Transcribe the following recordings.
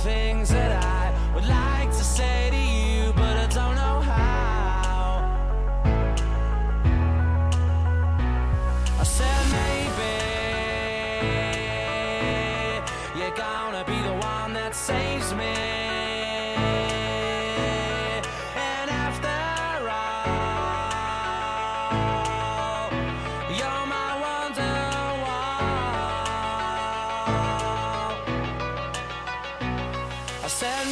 things that I would like I said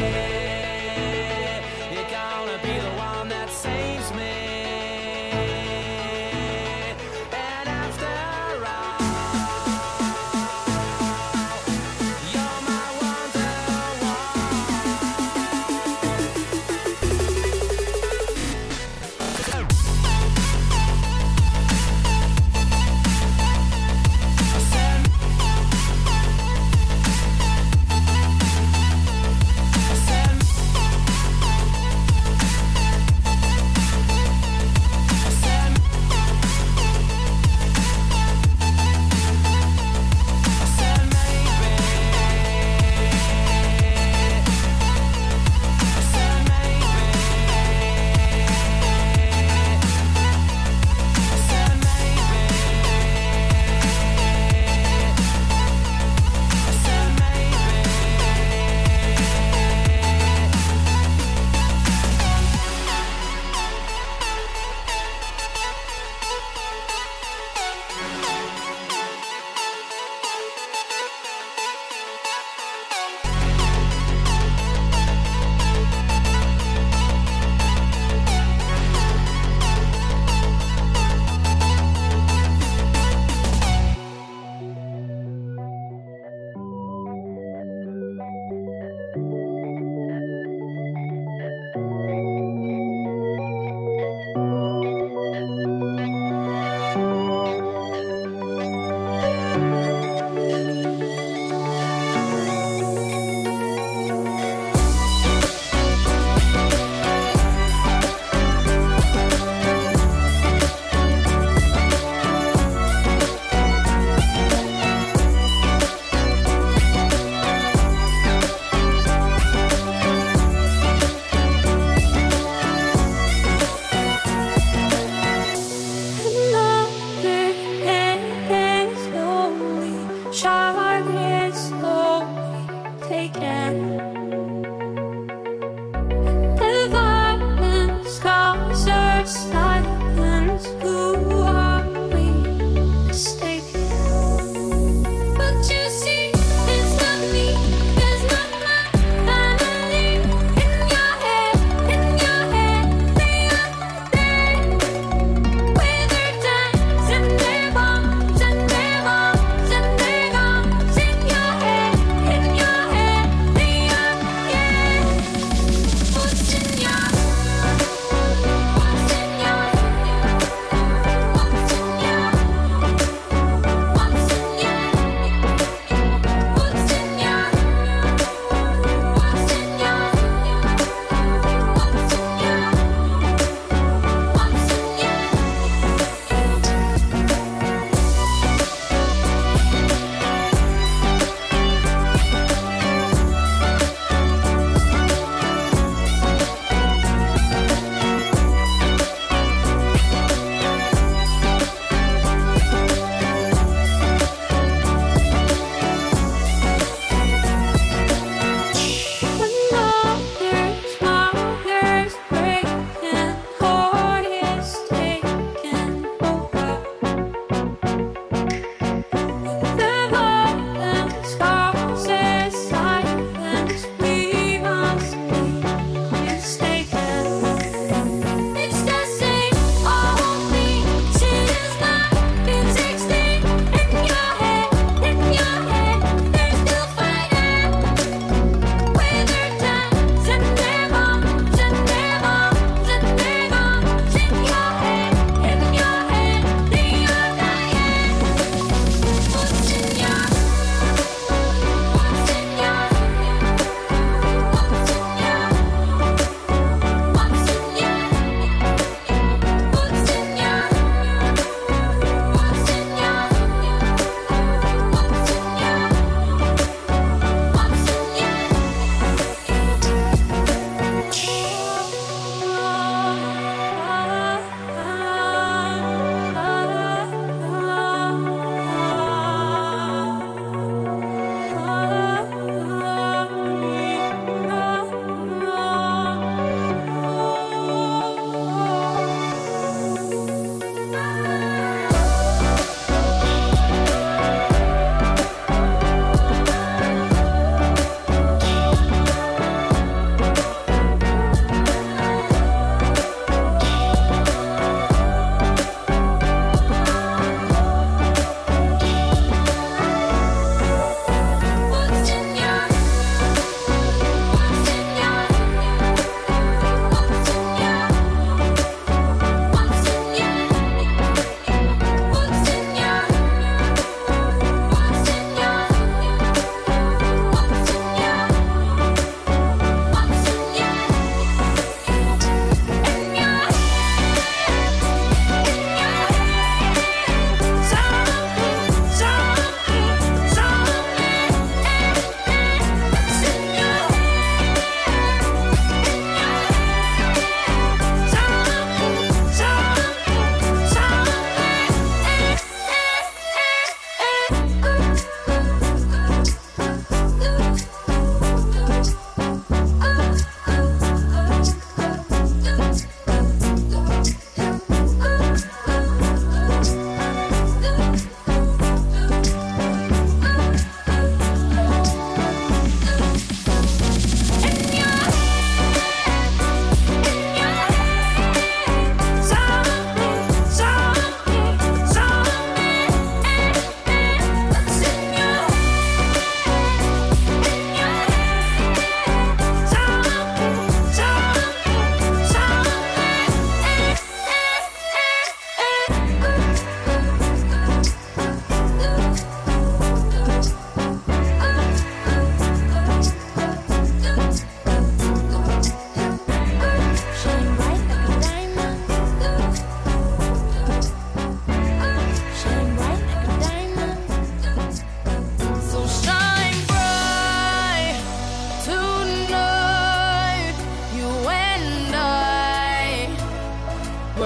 maybe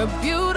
You.